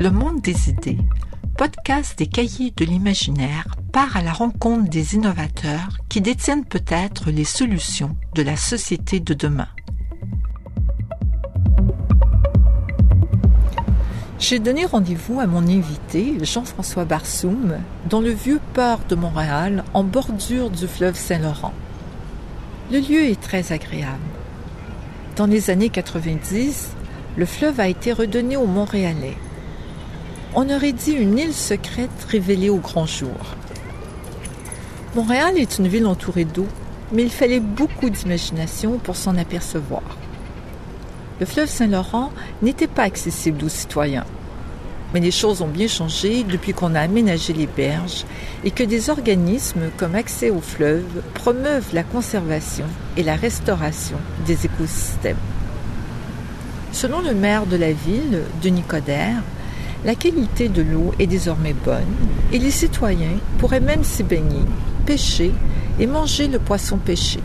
Le monde des idées, podcast des cahiers de l'imaginaire, part à la rencontre des innovateurs qui détiennent peut-être les solutions de la société de demain. J'ai donné rendez-vous à mon invité, Jean-François Barsoum, dans le vieux port de Montréal, en bordure du fleuve Saint-Laurent. Le lieu est très agréable. Dans les années 90, le fleuve a été redonné aux Montréalais. On aurait dit une île secrète révélée au grand jour. Montréal est une ville entourée d'eau, mais il fallait beaucoup d'imagination pour s'en apercevoir. Le fleuve Saint-Laurent n'était pas accessible aux citoyens. Mais les choses ont bien changé depuis qu'on a aménagé les berges et que des organismes comme Accès au fleuve promeuvent la conservation et la restauration des écosystèmes. Selon le maire de la ville, Denis Coderre, la qualité de l'eau est désormais bonne et les citoyens pourraient même s'y baigner, pêcher et manger le poisson pêché.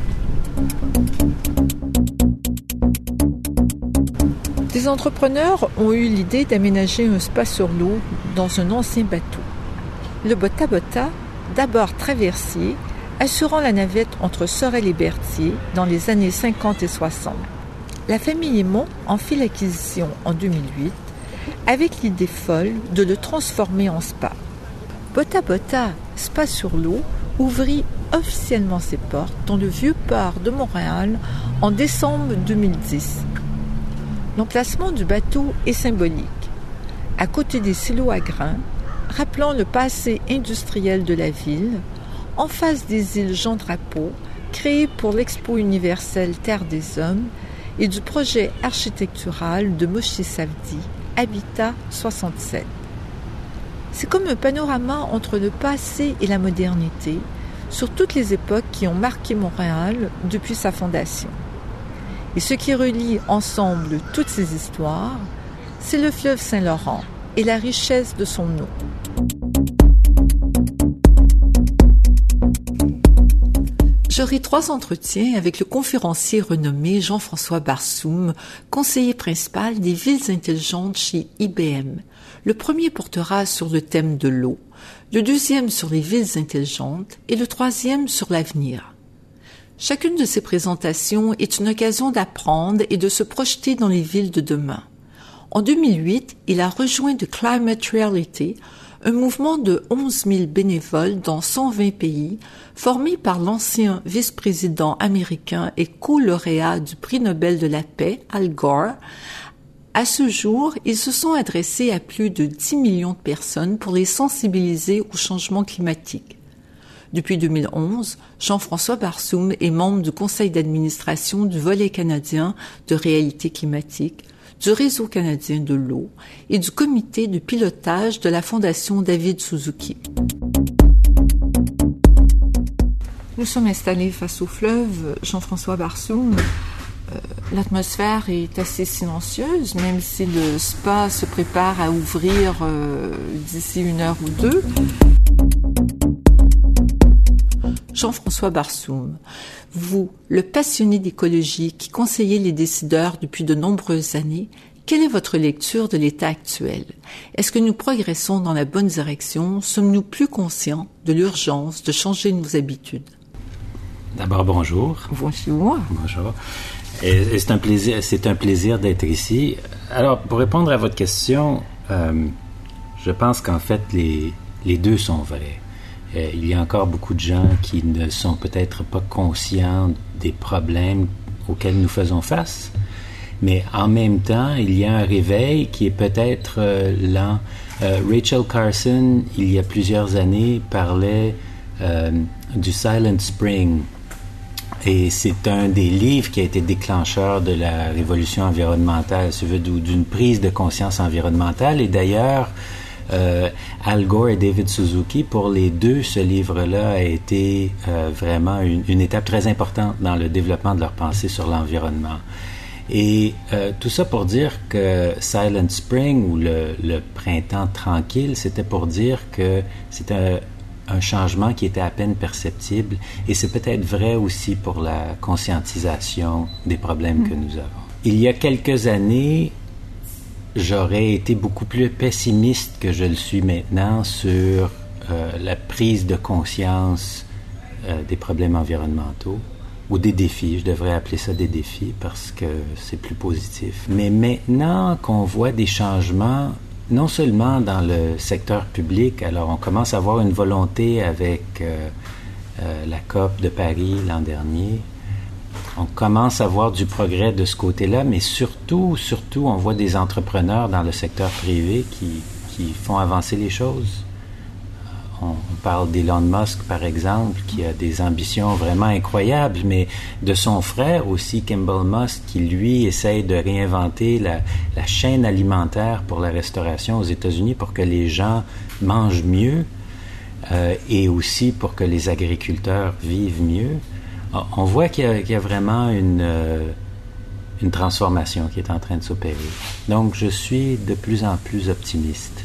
Des entrepreneurs ont eu l'idée d'aménager un spa sur l'eau dans un ancien bateau. Le Bota, d'abord traversier, assurant la navette entre Sorel et Berthier dans les années 50 et 60. La famille Aymon en fit l'acquisition en 2008 avec l'idée folle de le transformer en spa. Bota Bota, spa sur l'eau, ouvrit officiellement ses portes dans le vieux port de Montréal en décembre 2010. L'emplacement du bateau est symbolique. À côté des silos à grains, rappelant le passé industriel de la ville, en face des îles Jean Drapeau, créées pour l'Expo universelle Terre des Hommes, et du projet architectural de Moshe Savdi, Habitat 67. C'est comme un panorama entre le passé et la modernité, sur toutes les époques qui ont marqué Montréal depuis sa fondation. Et ce qui relie ensemble toutes ces histoires, c'est le fleuve Saint-Laurent et la richesse de son eau. J'aurai trois entretiens avec le conférencier renommé Jean-François Barsoum, conseiller principal des villes intelligentes chez IBM. Le premier portera sur le thème de l'eau, le deuxième sur les villes intelligentes et le troisième sur l'avenir. Chacune de ces présentations est une occasion d'apprendre et de se projeter dans les villes de demain. En 2008, il a rejoint The Climate Reality, un mouvement de 11 000 bénévoles dans 120 pays, formé par l'ancien vice-président américain et co-lauréat du prix Nobel de la paix, Al Gore. À ce jour, ils se sont adressés à plus de 10 millions de personnes pour les sensibiliser au changement climatique. Depuis 2011, Jean-François Barsoum est membre du conseil d'administration du volet canadien de réalité climatique, du réseau canadien de l'eau et du comité de pilotage de la Fondation David Suzuki. Nous sommes installés face au fleuve Jean-François Barsoum. Euh, l'atmosphère est assez silencieuse, même si le spa se prépare à ouvrir euh, d'ici une heure ou deux. Jean-François Barsoum, vous, le passionné d'écologie qui conseillez les décideurs depuis de nombreuses années, quelle est votre lecture de l'état actuel? Est-ce que nous progressons dans la bonne direction? Sommes-nous plus conscients de l'urgence de changer nos habitudes? D'abord, bonjour. Bonjour. Bonjour. C'est un plaisir, c'est un plaisir d'être ici. Alors, pour répondre à votre question, euh, je pense qu'en fait, les, les deux sont vrais. Euh, il y a encore beaucoup de gens qui ne sont peut-être pas conscients des problèmes auxquels nous faisons face, mais en même temps, il y a un réveil qui est peut-être euh, lent. Euh, Rachel Carson, il y a plusieurs années, parlait du Silent Spring. Et c'est un des livres qui a été déclencheur de la révolution environnementale, d'une prise de conscience environnementale. Et d'ailleurs, euh, Al Gore et David Suzuki, pour les deux, ce livre-là a été euh, vraiment une, étape très importante dans le développement de leur pensée sur l'environnement. Et euh, tout ça pour dire que Silent Spring ou le, printemps tranquille, c'était pour dire que c'était un, changement qui était à peine perceptible. Et c'est peut-être vrai aussi pour la conscientisation des problèmes que mm. nous avons. Il y a quelques années, j'aurais été beaucoup plus pessimiste que je le suis maintenant sur euh, la prise de conscience euh, des problèmes environnementaux ou des défis. Je devrais appeler ça des défis parce que c'est plus positif. Mais maintenant qu'on voit des changements, non seulement dans le secteur public, alors on commence à avoir une volonté avec euh, la COP de Paris l'an dernier, on commence à voir du progrès de ce côté-là, mais surtout, surtout, on voit des entrepreneurs dans le secteur privé qui, font avancer les choses. Euh, on, parle d'Elon Musk, par exemple, qui a des ambitions vraiment incroyables, mais de son frère aussi, Kimball Musk, qui lui essaye de réinventer la, chaîne alimentaire pour la restauration aux États-Unis pour que les gens mangent mieux euh, et aussi pour que les agriculteurs vivent mieux. On voit qu'il y, a vraiment euh, une, transformation qui est en train de s'opérer. Donc, je suis de plus en plus optimiste.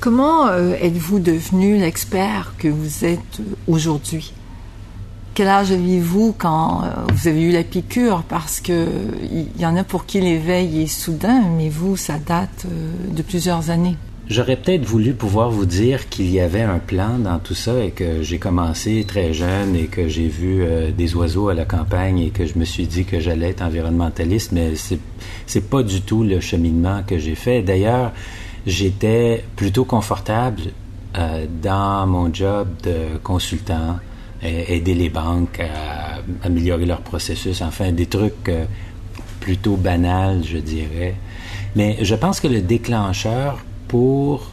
Comment euh, êtes-vous devenu l'expert que vous êtes aujourd'hui? Quel âge aviez-vous quand euh, vous avez eu la piqûre? Parce que il y en a pour qui l'éveil est soudain, mais vous, ça date de plusieurs années. J'aurais peut-être voulu pouvoir vous dire qu'il y avait un plan dans tout ça et que j'ai commencé très jeune et que j'ai vu euh, des oiseaux à la campagne et que je me suis dit que j'allais être environnementaliste, mais c'est c'est pas du tout le cheminement que j'ai fait. D'ailleurs, j'étais plutôt confortable euh, dans mon job de consultant, aider les banques à améliorer leur processus, enfin des trucs euh, plutôt banals, je dirais. Mais je pense que le déclencheur pour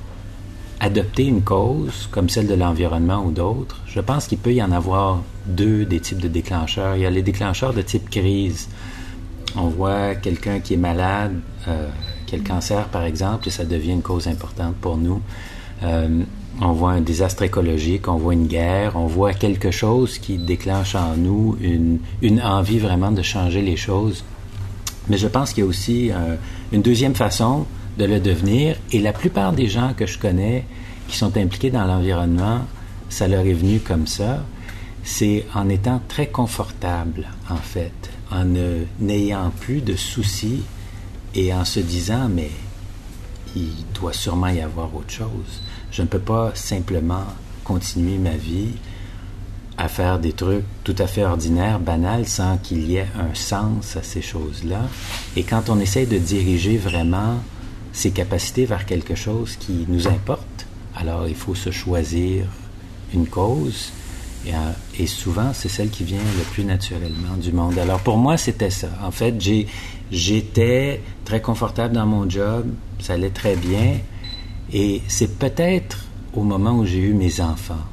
adopter une cause comme celle de l'environnement ou d'autres, je pense qu'il peut y en avoir deux des types de déclencheurs. Il y a les déclencheurs de type crise. On voit quelqu'un qui est malade, euh, qui a le cancer par exemple, et ça devient une cause importante pour nous. Euh, on voit un désastre écologique, on voit une guerre, on voit quelque chose qui déclenche en nous une, envie vraiment de changer les choses. Mais je pense qu'il y a aussi euh, une deuxième façon de le devenir. Et la plupart des gens que je connais qui sont impliqués dans l'environnement, ça leur est venu comme ça. C'est en étant très confortable, en fait, en n'ayant plus de soucis et en se disant, mais il doit sûrement y avoir autre chose. Je ne peux pas simplement continuer ma vie à faire des trucs tout à fait ordinaires, banals, sans qu'il y ait un sens à ces choses-là. Et quand on essaie de diriger vraiment ses capacités vers quelque chose qui nous importe. Alors il faut se choisir une cause et, euh, et souvent c'est celle qui vient le plus naturellement du monde. Alors pour moi c'était ça. En fait j'étais très confortable dans mon job, ça allait très bien et c'est peut-être au moment où j'ai eu mes enfants,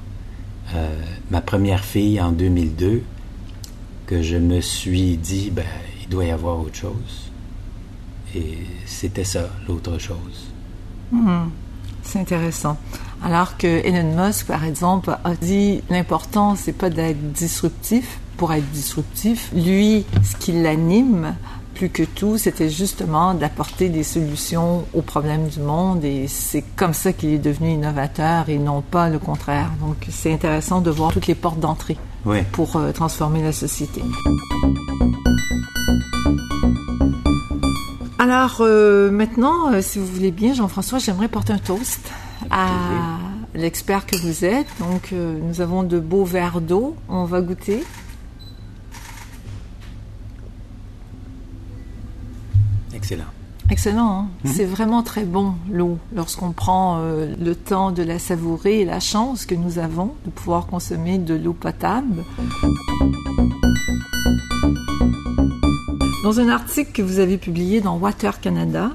euh, ma première fille en 2002, que je me suis dit ben il doit y avoir autre chose et c'était ça, l'autre chose. Hmm. c'est intéressant. Alors que Elon Musk, par exemple, a dit l'important, c'est pas d'être disruptif pour être disruptif. Lui, ce qui l'anime, plus que tout, c'était justement d'apporter des solutions aux problèmes du monde et c'est comme ça qu'il est devenu innovateur et non pas le contraire. Donc c'est intéressant de voir toutes les portes d'entrée pour euh, transformer la société. Alors euh, maintenant, euh, si vous voulez bien, Jean-François, j'aimerais porter un toast à l'expert que vous êtes. Donc euh, nous avons de beaux verres d'eau. On va goûter. Excellent. Excellent, hein. mhm. c'est vraiment très bon l'eau lorsqu'on prend le temps de la savourer et la chance que nous avons de pouvoir consommer de l'eau potable. Dans un article que vous avez publié dans Water Canada,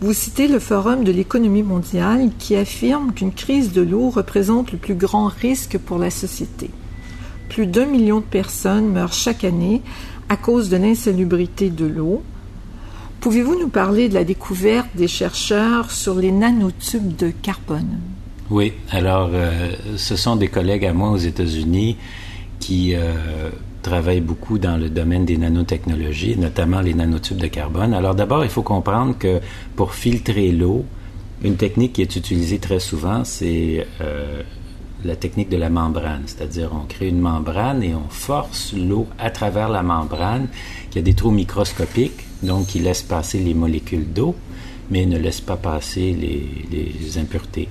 vous citez le Forum de l'économie mondiale qui affirme qu'une crise de l'eau représente le plus grand risque pour la société. Plus d'un million de personnes meurent chaque année à cause de l'insalubrité de l'eau. Pouvez-vous nous parler de la découverte des chercheurs sur les nanotubes de carbone? Oui, alors euh, ce sont des collègues à moi aux États-Unis qui euh, travaille beaucoup dans le domaine des nanotechnologies, notamment les nanotubes de carbone. Alors d'abord, il faut comprendre que pour filtrer l'eau, une technique qui est utilisée très souvent, c'est euh, la technique de la membrane, c'est-à-dire on crée une membrane et on force l'eau à travers la membrane, qui a des trous microscopiques, donc qui laissent passer les molécules d'eau, mais ne laissent pas passer les, impuretés.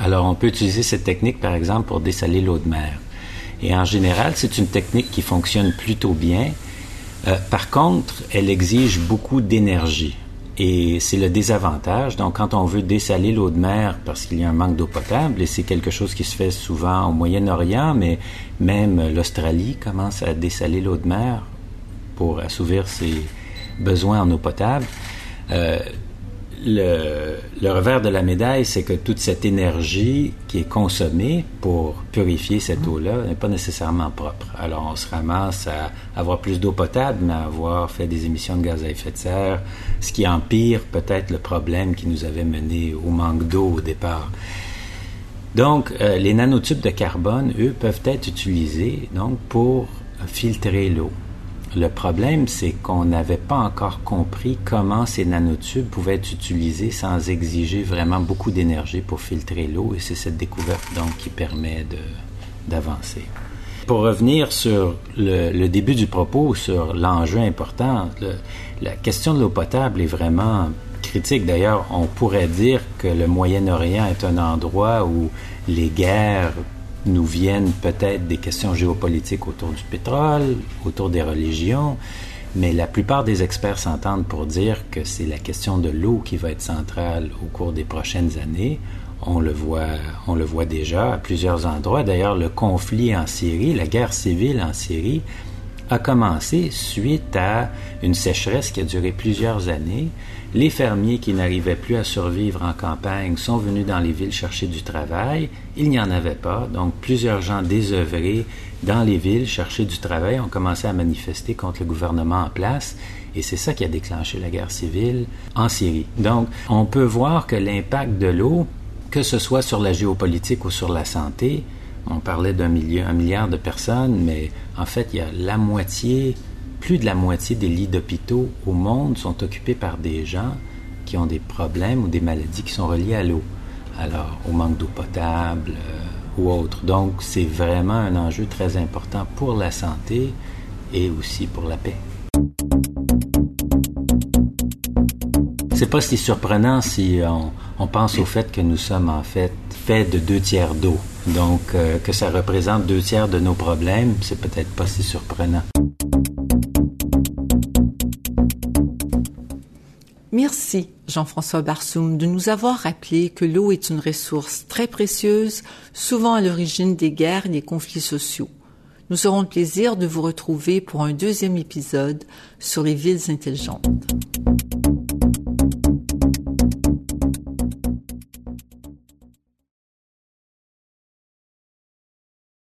Alors on peut utiliser cette technique, par exemple, pour dessaler l'eau de mer. Et en général, c'est une technique qui fonctionne plutôt bien. Euh, par contre, elle exige beaucoup d'énergie. Et c'est le désavantage. Donc, quand on veut dessaler l'eau de mer parce qu'il y a un manque d'eau potable, et c'est quelque chose qui se fait souvent au Moyen-Orient, mais même l'Australie commence à dessaler l'eau de mer pour assouvir ses besoins en eau potable. Euh, le, revers de la médaille, c'est que toute cette énergie qui est consommée pour purifier cette eau-là n'est pas nécessairement propre. Alors on se ramasse à avoir plus d'eau potable, mais à avoir fait des émissions de gaz à effet de serre, ce qui empire peut-être le problème qui nous avait mené au manque d'eau au départ. Donc, euh, les nanotubes de carbone, eux, peuvent être utilisés donc pour filtrer l'eau. Le problème, c'est qu'on n'avait pas encore compris comment ces nanotubes pouvaient être utilisés sans exiger vraiment beaucoup d'énergie pour filtrer l'eau, et c'est cette découverte donc qui permet d'avancer. Pour revenir sur le, début du propos, sur l'enjeu important, la question de l'eau potable est vraiment critique. D'ailleurs, on pourrait dire que le Moyen-Orient est un endroit où les guerres nous viennent peut-être des questions géopolitiques autour du pétrole, autour des religions, mais la plupart des experts s'entendent pour dire que c'est la question de l'eau qui va être centrale au cours des prochaines années. On le voit, on le voit déjà à plusieurs endroits. D'ailleurs, le conflit en Syrie, la guerre civile en Syrie, a commencé suite à une sécheresse qui a duré plusieurs années les fermiers qui n'arrivaient plus à survivre en campagne sont venus dans les villes chercher du travail. Il n'y en avait pas, donc plusieurs gens désœuvrés dans les villes chercher du travail ont commencé à manifester contre le gouvernement en place. Et c'est ça qui a déclenché la guerre civile en Syrie. Donc, on peut voir que l'impact de l'eau, que ce soit sur la géopolitique ou sur la santé, on parlait d'un milliard de personnes, mais en fait, il y a la moitié plus de la moitié des lits d'hôpitaux au monde sont occupés par des gens qui ont des problèmes ou des maladies qui sont reliées à l'eau. Alors, au manque d'eau potable euh, ou autre. Donc, c'est vraiment un enjeu très important pour la santé et aussi pour la paix. C'est pas si surprenant si on, pense au fait que nous sommes en fait faits de deux tiers d'eau. Donc, euh, que ça représente deux tiers de nos problèmes, c'est peut-être pas si surprenant. Merci, Jean-François Barsoum, de nous avoir rappelé que l'eau est une ressource très précieuse, souvent à l'origine des guerres et des conflits sociaux. Nous aurons le plaisir de vous retrouver pour un deuxième épisode sur les villes intelligentes.